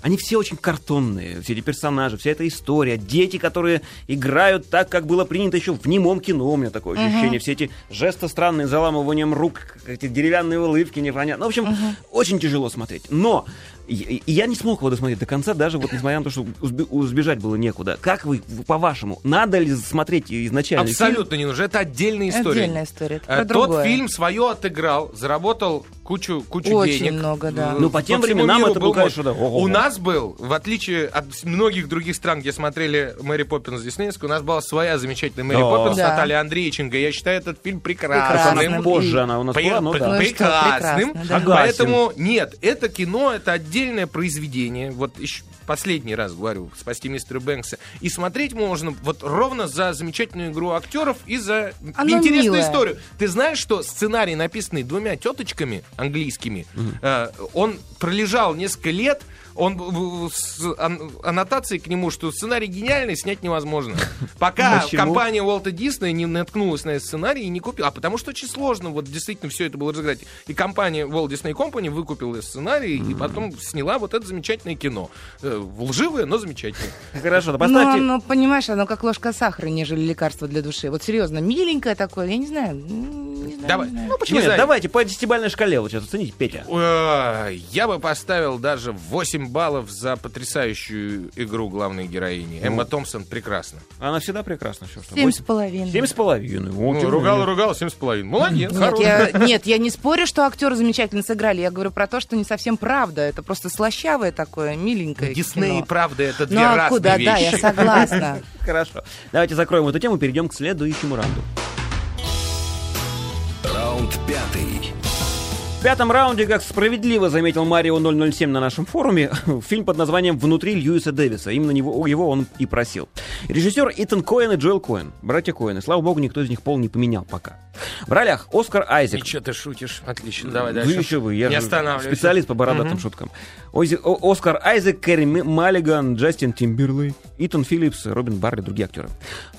они все очень картонные, все эти персонажи, вся эта история, дети, которые играют так, как было принято еще в немом кино, у меня такое ощущение, все эти жесты странные, заламыванием рук, эти деревянные улыбки, непонятно. Ну, в общем, очень тяжело смотреть. Но и- и я не смог его досмотреть до конца, даже вот несмотря на то, что сбежать было некуда. Как вы, по-вашему, надо ли смотреть изначально фильм? Абсолютно не нужно. Это отдельная история. Отдельная история. Это Э, Тот другое. фильм свое отыграл, заработал кучу, кучу Очень денег. много, да. Ну, по тем всему временам это был, конечно, да. У нас был, в отличие от многих других стран, где смотрели Мэри Поппинс Диснеевскую, у нас была своя замечательная Мэри Да. Поппинс Да. Наталья Андреевиченко. Я считаю этот фильм прекрасным. Прекрасным. Позже она у нас была, ну да. Ну прекрасным. да. Поэтому нет, это кино, это отдельное произведение. Вот еще последний раз говорю, спасти мистера Бэнкса. И смотреть можно вот ровно за замечательную игру актеров и за Оно интересную милое. историю. Ты знаешь, что сценарий, написанный двумя теточками английскими, э, он пролежал несколько лет. Он в- в- с ан- аннотацией к нему, что сценарий гениальный, снять невозможно. Пока (laughs) Почему? компания Уолта Диснея не наткнулась на этот сценарий и не купила. А потому что очень сложно вот действительно все это было разыграть. И компания Walt Disney Company выкупила сценарий и потом сняла вот это замечательное кино. Э, Лживое, но замечательное. (laughs) Хорошо, да Но поставьте... оно, понимаешь, оно как ложка сахара, нежели лекарство для души. Вот серьезно, миленькое такое, я не знаю. м, Не знаю, Давай. не знаю. Ну, почему Нет, нет? давайте по десятибальной шкале вот сейчас оцените, Петя. Э, Я бы поставил даже 8 баллов за потрясающую игру главной героини. Эмма Томпсон прекрасна. Она всегда прекрасна. Что, что? Семь с половиной. Семь с половиной. Ну, тем ругала, более. ругала, 7,5. Молодец, Нет я, (laughs) нет, я не спорю, что актеры замечательно сыграли. Я говорю про то, что не совсем правда. Это просто слащавое такое, миленькое Дисней, кино. правда, это две Ну а разные куда? Да, вещи. я согласна. (laughs) Хорошо. Давайте закроем эту тему, перейдем к следующему раунду. Раунд пятый. В пятом раунде, как справедливо заметил Марио 007 на нашем форуме, (laughs) фильм под названием «Внутри Льюиса Дэвиса». Именно него, его он и просил. Режиссер Итан Коэн и Джоэл Коэн. Братья Коэны. Слава богу, никто из них пол не поменял пока. В ролях Оскар Айзек. Ничего ты шутишь. Отлично, давай дальше. еще вы, я Не же специалист по бородатым Мгм. шуткам. Ози- О- Оскар Айзек, Кэрри Маллиган, Джастин Тимберлей, Итан Филлипс, Робин Барри, другие актеры.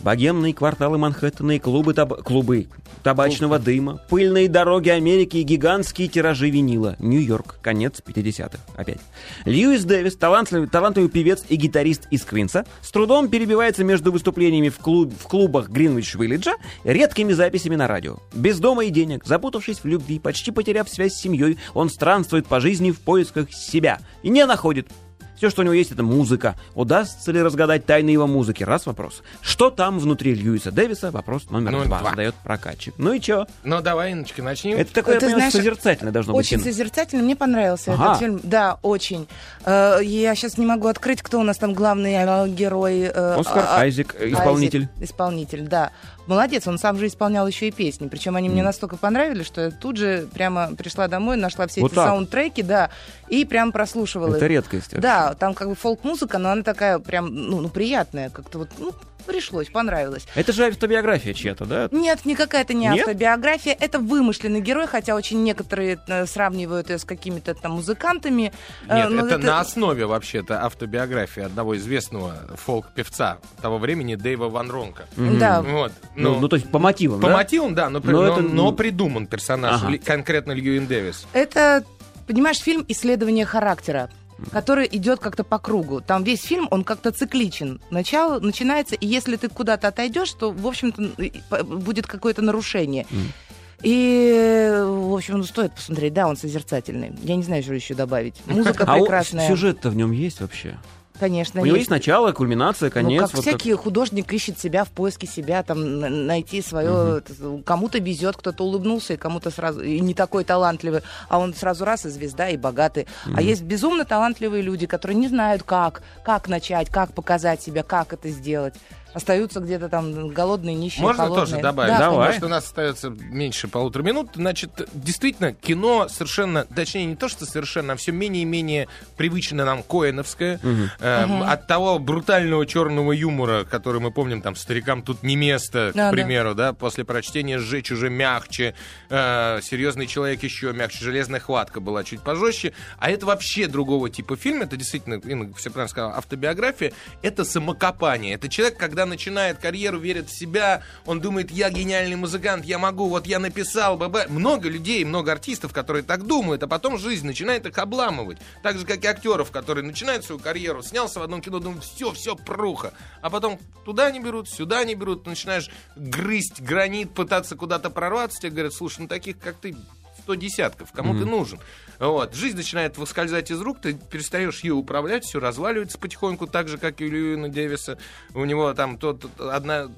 Богемные кварталы Манхэттена и клубы, таб- клубы табачного дыма, пыльные дороги Америки и гигантские тиражи винила. Нью-Йорк, конец 50-х. Опять. Льюис Дэвис, талантливый, талантливый певец и гитарист из Квинса, с трудом перебивается между выступлениями в, клуб- в клубах Гринвич-Виллиджа редкими записями на радио. Без дома и денег, запутавшись в любви, почти потеряв связь с семьей, он странствует по жизни в поисках себя и не находит. Все, что у него есть, это музыка. Удастся ли разгадать тайны его музыки? Раз вопрос. Что там внутри Льюиса Дэвиса? Вопрос номер Номер два. два. Задает прокатчик. Ну и чё? Ну, давай, Инночка, начнем. Это такое, Ты я понимаю, знаешь, созерцательное должно быть Очень созерцательно, мне понравился Ага. этот фильм. Да, очень. Э, Я сейчас не могу открыть, кто у нас там главный э, герой. э, Оскар а- а- Айзек, исполнитель. Айзек, исполнитель, да. Молодец, он сам же исполнял еще и песни. Причем они мне настолько понравились, что я тут же прямо пришла домой, нашла все Вот эти так. саундтреки, да, и прям прослушивала. Это их. редкость. вообще. Да, там как бы фолк-музыка, но она такая прям, ну, ну, приятная, как-то вот, ну, пришлось, понравилось. Это же автобиография чья-то, да? Нет, никакая это не Нет? автобиография, это вымышленный герой, хотя очень некоторые э, сравнивают ее с какими-то там музыкантами. Э, Нет, но это, на основе вообще-то автобиографии одного известного фолк-певца того времени Дэйва Ван Ронка. Да, Вот. Ну, Ну, ну, то есть по мотивам, по да? мотивам, да, но, при- Но но- это- но придуман персонаж, Ага. конкретно Льюин Дэвис. это, понимаешь, фильм исследования характера который идет как-то по кругу. Там весь фильм, он как-то цикличен. Начало начинается, и если ты куда-то отойдешь, то, в общем-то, будет какое-то нарушение. И, в общем, ну, стоит посмотреть. Да, он созерцательный. Я не знаю, что еще добавить. Музыка А прекрасная. сюжет-то в нем есть вообще? Конечно, У него есть. есть начало, кульминация, конец. Ну, как вот всякий художник ищет себя в поиске себя, там на- найти свое. Кому-то везет, кто-то улыбнулся, и кому-то сразу и не такой талантливый, а он сразу раз и звезда, и богатый. А есть безумно талантливые люди, которые не знают, как, как начать, как показать себя, как это сделать. Остаются где-то там голодные, нищие, Можно холодные. тоже добавить? Да, Давай. Потому что у нас остается меньше полутора минут. Значит, действительно, кино совершенно, точнее, не то, что совершенно, а все менее и менее привычно нам коэновское. Эм, От того брутального черного юмора, который мы помним, там, старикам тут не место, Да, к примеру, да, после прочтения «Сжечь» уже мягче, э, «Серьезный человек» еще мягче, «Железная хватка» была чуть пожестче. А это вообще другого типа фильм. Это действительно, Инна все правильно сказала, автобиография. Это самокопание. Это человек, когда начинает карьеру, верит в себя, он думает, я гениальный музыкант, я могу, вот я написал, баба. Много людей, много артистов, которые так думают, а потом жизнь начинает их обламывать. Так же, как и актеров, которые начинают свою карьеру, снялся в одном кино, думают, все, все, пруха. А потом туда не берут, сюда не берут, начинаешь грызть гранит, пытаться куда-то прорваться, тебе говорят, слушай, ну таких, как ты, сто десятков, кому ты нужен? Вот. Жизнь начинает выскользать из рук, ты перестаешь ее управлять, все разваливается потихоньку, так же, как и у Льюина Дэвиса. У него там тот, одна,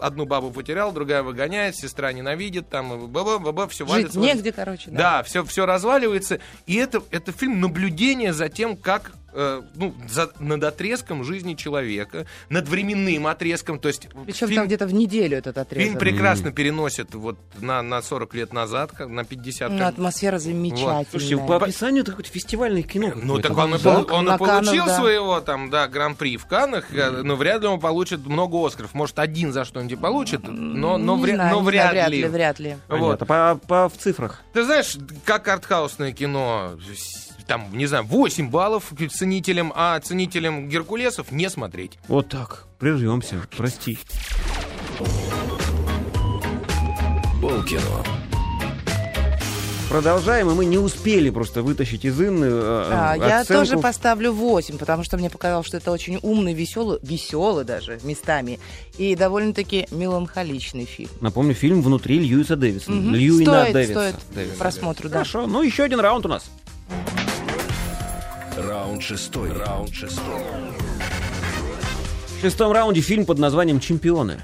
одну бабу потерял, другая выгоняет, сестра ненавидит, там, баба, баба, все Жить валится. негде, короче. Да, все, все разваливается. И это, это фильм наблюдение за тем, как э, ну, за- над отрезком жизни человека, над временным отрезком. То есть Причем фильм, там где-то в неделю этот отрезок. фильм прекрасно переносит вот на, на 40 лет назад, как- на 50. Ну, как- атмосфера замечательная. Слушайте, по описанию это какое-то фестивальное кино. Ну, так он, и, Да, он и получил да. своего там, да, гран-при в Каннах, э, но вряд ли он получит много Оскаров. Может, один за что-нибудь получит, но, но, Не вря- знаю, но не знаю, вряд, ли. Вряд ли. Понятно. Вот. По, по- в цифрах. Ты знаешь, как артхаусное кино, там, не знаю, 8 баллов ценителям, а ценителям Геркулесов не смотреть. Вот так. Прервемся. Прости. Полкино. Продолжаем, и мы не успели просто вытащить из Инны э, А, я оценку. тоже поставлю 8, потому что мне показалось, что это очень умный, веселый, веселый даже местами, и довольно-таки меланхоличный фильм. Напомню, фильм «Внутри» Льюиса Дэвиса. Мгм. Льюина стоит, Дэвиса. стоит Дэвиса. просмотру, да. Хорошо, ну еще один раунд у нас. Раунд шестой. Раунд шестой. В шестом раунде фильм под названием «Чемпионы».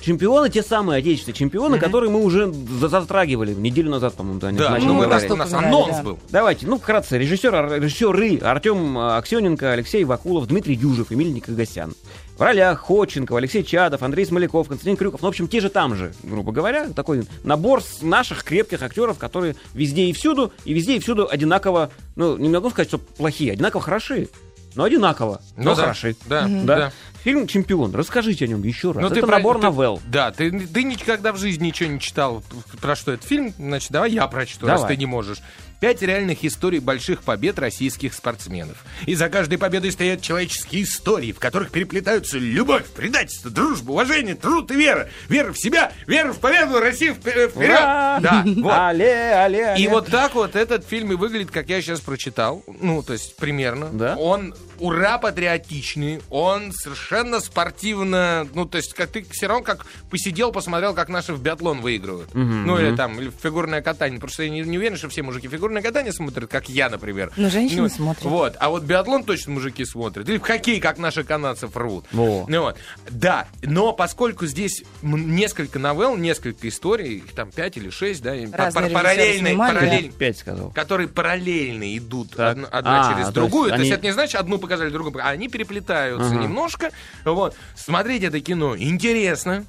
Чемпионы, те самые отечественные чемпионы, которые мы уже за- затрагивали неделю назад, по-моему, да, не Да, начали ну, говорить. просто у нас анонс да. был. Давайте, ну, вкратце. Режиссер, режиссеры Артем Аксененко, Алексей Вакулов, Дмитрий Дюжев, Эмиль Никогасян. В ролях Ходченков, Алексей Чадов, Андрей Смоляков, Константин Крюков. Ну, в общем, те же там же, грубо говоря. Такой набор наших крепких актеров, которые везде и всюду, и везде и всюду одинаково, ну, не могу сказать, что плохие, одинаково хороши, но одинаково, но Ну да, хороши. Да, Да. да. Фильм «Чемпион». Расскажите о нем еще раз. Ну, Это про- набор ты- новелл. Да, ты, ты никогда в жизни ничего не читал про что этот фильм. Значит, давай я прочту, раз Давай. ты не можешь. Пять реальных историй больших побед российских спортсменов. И за каждой победой стоят человеческие истории, в которых переплетаются любовь, предательство, дружба, уважение, труд и вера. Вера в себя, вера в победу, Россия вперед! Ура! Да, (laughs) вот. Але, але, але. И вот так вот этот фильм и выглядит, как я сейчас прочитал. Ну, то есть примерно. Да? Он ура патриотичный, он совершенно спортивно, ну, то есть как ты все равно как посидел, посмотрел, как наши в биатлон выигрывают. ну, или там, или в фигурное катание. Что я не, не уверен, что все мужики фигурное катание смотрят, как я, например. Но женщины Ну, смотрят. Вот. А вот биатлон точно мужики смотрят. Или в хоккей, как наши канадцев рвут. Во. Ну, вот. Да, но поскольку здесь несколько новелл, несколько историй, их там пять или шесть, да, пар- параллельные, параллель- Пять сказал. которые параллельно идут Так. одна, одна А, через то другую. есть То есть они- это не значит, одну показали, другую показали. Они переплетаются Ага. немножко. Вот. Смотреть это кино интересно.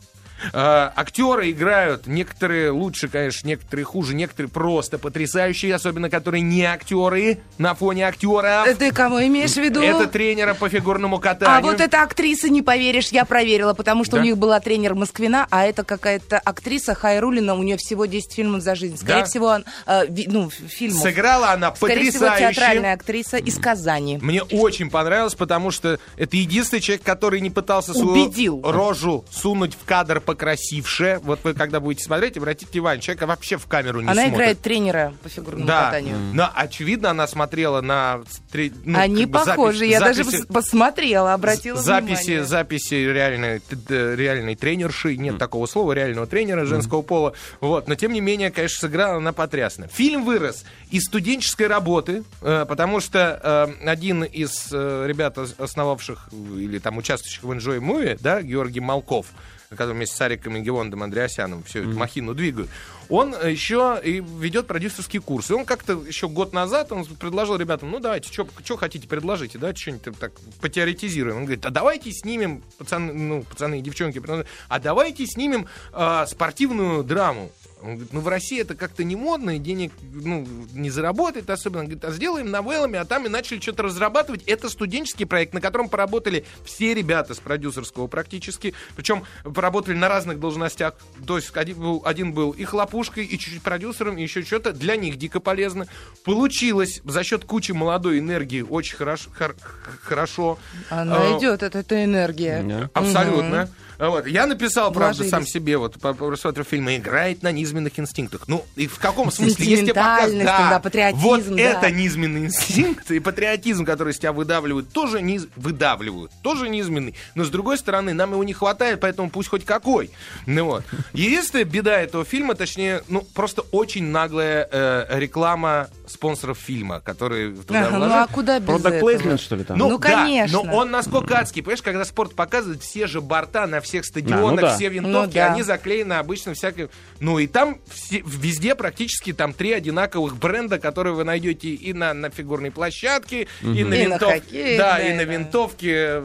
А, актеры играют, некоторые лучше, конечно, некоторые хуже, некоторые просто потрясающие, особенно которые не актеры на фоне актеров. Э, Ты кого имеешь в виду? Это тренера по фигурному катанию. А вот эта актриса, не поверишь, я проверила, потому что Да? у них была тренер Москвина, а это какая-то актриса Хайрулина, у нее всего 10 фильмов за жизнь. Скорее Да? всего, э, ну, фильмов. Сыграла она Скорее всего, потрясающе. театральная актриса из Казани. Мне очень понравилось, потому что это единственный человек, который не пытался свою Убедил. рожу сунуть в кадр покрасивше. Вот вы, когда будете смотреть, обратите внимание, человека вообще в камеру не Она смотрит. играет тренера по фигурному Да, катанию. но очевидно, она смотрела на... тре- ну, Они как бы похожи, запись- я даже записи- пос- посмотрела, обратила записи, внимание. записи реальной, реальной тренерши, нет такого слова, реального тренера женского пола. Вот, но тем не менее, конечно, сыграла она потрясно. Фильм вырос из студенческой работы, э, потому что э, один из э, ребят, ос- основавших или там участвующих в Enjoy Movie, да, Георгий Малков, который вместе с Ариком и Гевондом Андреасяном всю эту махину двигают, он еще и ведет продюсерский курс. И он как-то еще год назад он предложил ребятам, ну давайте, что хотите, предложите, давайте что-нибудь так потеоретизируем. Он говорит, а давайте снимем, пацаны, ну, пацаны и девчонки, а давайте снимем э, спортивную драму. Он говорит, ну в России это как-то не модно, и денег ну, не заработает особенно. Он говорит, а сделаем новеллами, а там и начали что-то разрабатывать. Это студенческий проект, на котором поработали все ребята с продюсерского практически. Причем поработали на разных должностях. То есть один был, один был и хлопушкой, и чуть-чуть продюсером, и еще что-то. Для них дико полезно. Получилось за счет кучи молодой энергии очень хорошо. Хор- хорошо. Она а, идет, это энергия. Абсолютно. Угу. Вот. Я написал, правда, сам себе, вот, по просмотру фильма, играет на низменных инстинктах. Ну, и в каком смысле? Если показ... да, да, патриотизм, вот да. это низменный инстинкт, и патриотизм, который из тебя выдавливают, тоже низ... выдавливают, тоже низменный. Но, с другой стороны, нам его не хватает, поэтому пусть хоть какой. Ну, вот. Единственная беда этого фильма, точнее, ну, просто очень наглая э, реклама спонсоров фильма, которые туда ага, Ну, а куда без Product placement, что ли, там? Ну, ну да, конечно. Но он насколько адский. Понимаешь, когда спорт показывает, все же борта на все всех стадионах, а, ну да. все винтовки, ну, да. они заклеены обычно всякой... Ну и там все, везде практически там три одинаковых бренда, которые вы найдете и на, на фигурной площадке, угу. и на и винтовке. На хоккей, да, да, и на винтовке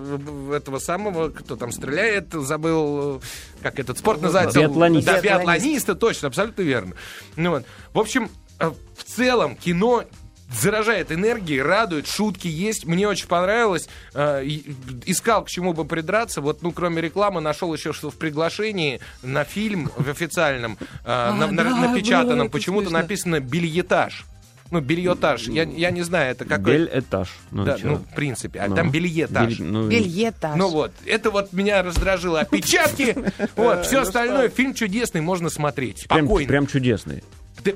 этого самого, кто там стреляет, забыл, как этот спорт называется. Биатлонист. Да, биатлониста, точно, абсолютно верно. Ну, вот. В общем, э, в целом кино заражает энергией, радует, шутки есть. Мне очень понравилось. Э, искал к чему бы придраться. Вот, ну, кроме рекламы, нашел еще, что в приглашении на фильм в официальном, э, на, на, напечатанном, почему-то написано «бельетаж». Ну, бельетаж. Я, я не знаю, это какой... Бельетаж. Ну, да, ну, в принципе. А ну, там бельетаж. Бель, ну, бельетаж. Ну вот, это вот меня раздражило. (laughs) Опечатки. Вот, все остальное. Фильм чудесный, можно смотреть. Спокойно. Прям чудесный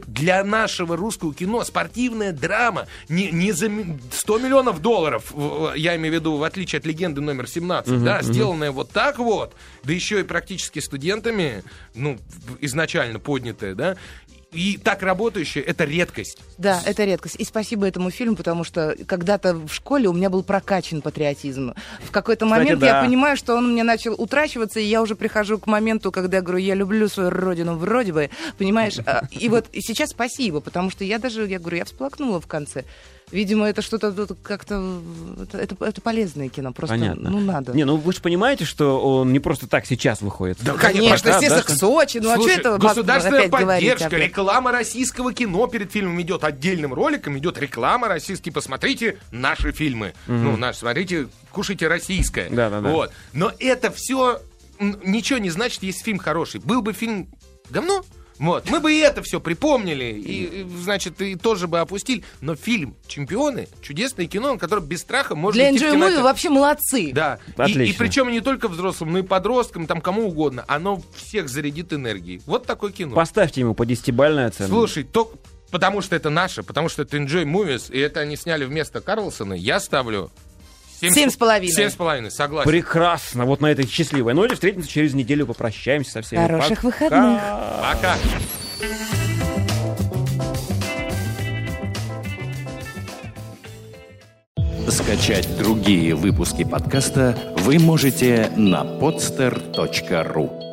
для нашего русского кино спортивная драма не, не за 100 миллионов долларов, я имею в виду, в отличие от легенды номер 17, угу, да, угу. сделанная вот так вот, да еще и практически студентами, ну, изначально поднятая, да, и так работающее это редкость. Да, это редкость. И спасибо этому фильму, потому что когда-то в школе у меня был прокачан патриотизм. В какой-то момент Кстати, да. я понимаю, что он мне начал утрачиваться, и я уже прихожу к моменту, когда я говорю, я люблю свою родину вроде бы, понимаешь? А, и вот сейчас спасибо, потому что я даже, я говорю, я всплакнула в конце. Видимо, это что-то как-то... Это, это полезное кино, просто Понятно. ну надо. Не, ну вы же понимаете, что он не просто так сейчас выходит. Да, конечно, все да, Сочи, ну Слушай, а что это Государственная поддержка, реклама российского кино перед фильмом идет отдельным роликом, идет реклама российская. Посмотрите наши фильмы. Угу. Ну, наш, смотрите, кушайте российское. Да, да, да. Вот. Но это все ничего не значит, если фильм хороший. Был бы фильм говно, вот. Мы бы и это все припомнили, и, значит, и тоже бы опустили. Но фильм «Чемпионы» — чудесное кино, которое без страха можно Для Enjoy Movie вообще молодцы. Да. И, и причем не только взрослым, но и подросткам, там кому угодно. Оно всех зарядит энергией. Вот такое кино. Поставьте ему по десятибальной оценке. Слушай, то, потому что это наше, потому что это Enjoy Movies, и это они сняли вместо Карлсона, я ставлю Семь с половиной. Семь с половиной, согласен. Прекрасно. Вот на этой счастливой ноте встретимся через неделю, попрощаемся со всеми. Хороших Пока. выходных. Пока. Скачать другие выпуски подкаста вы можете на podster.ru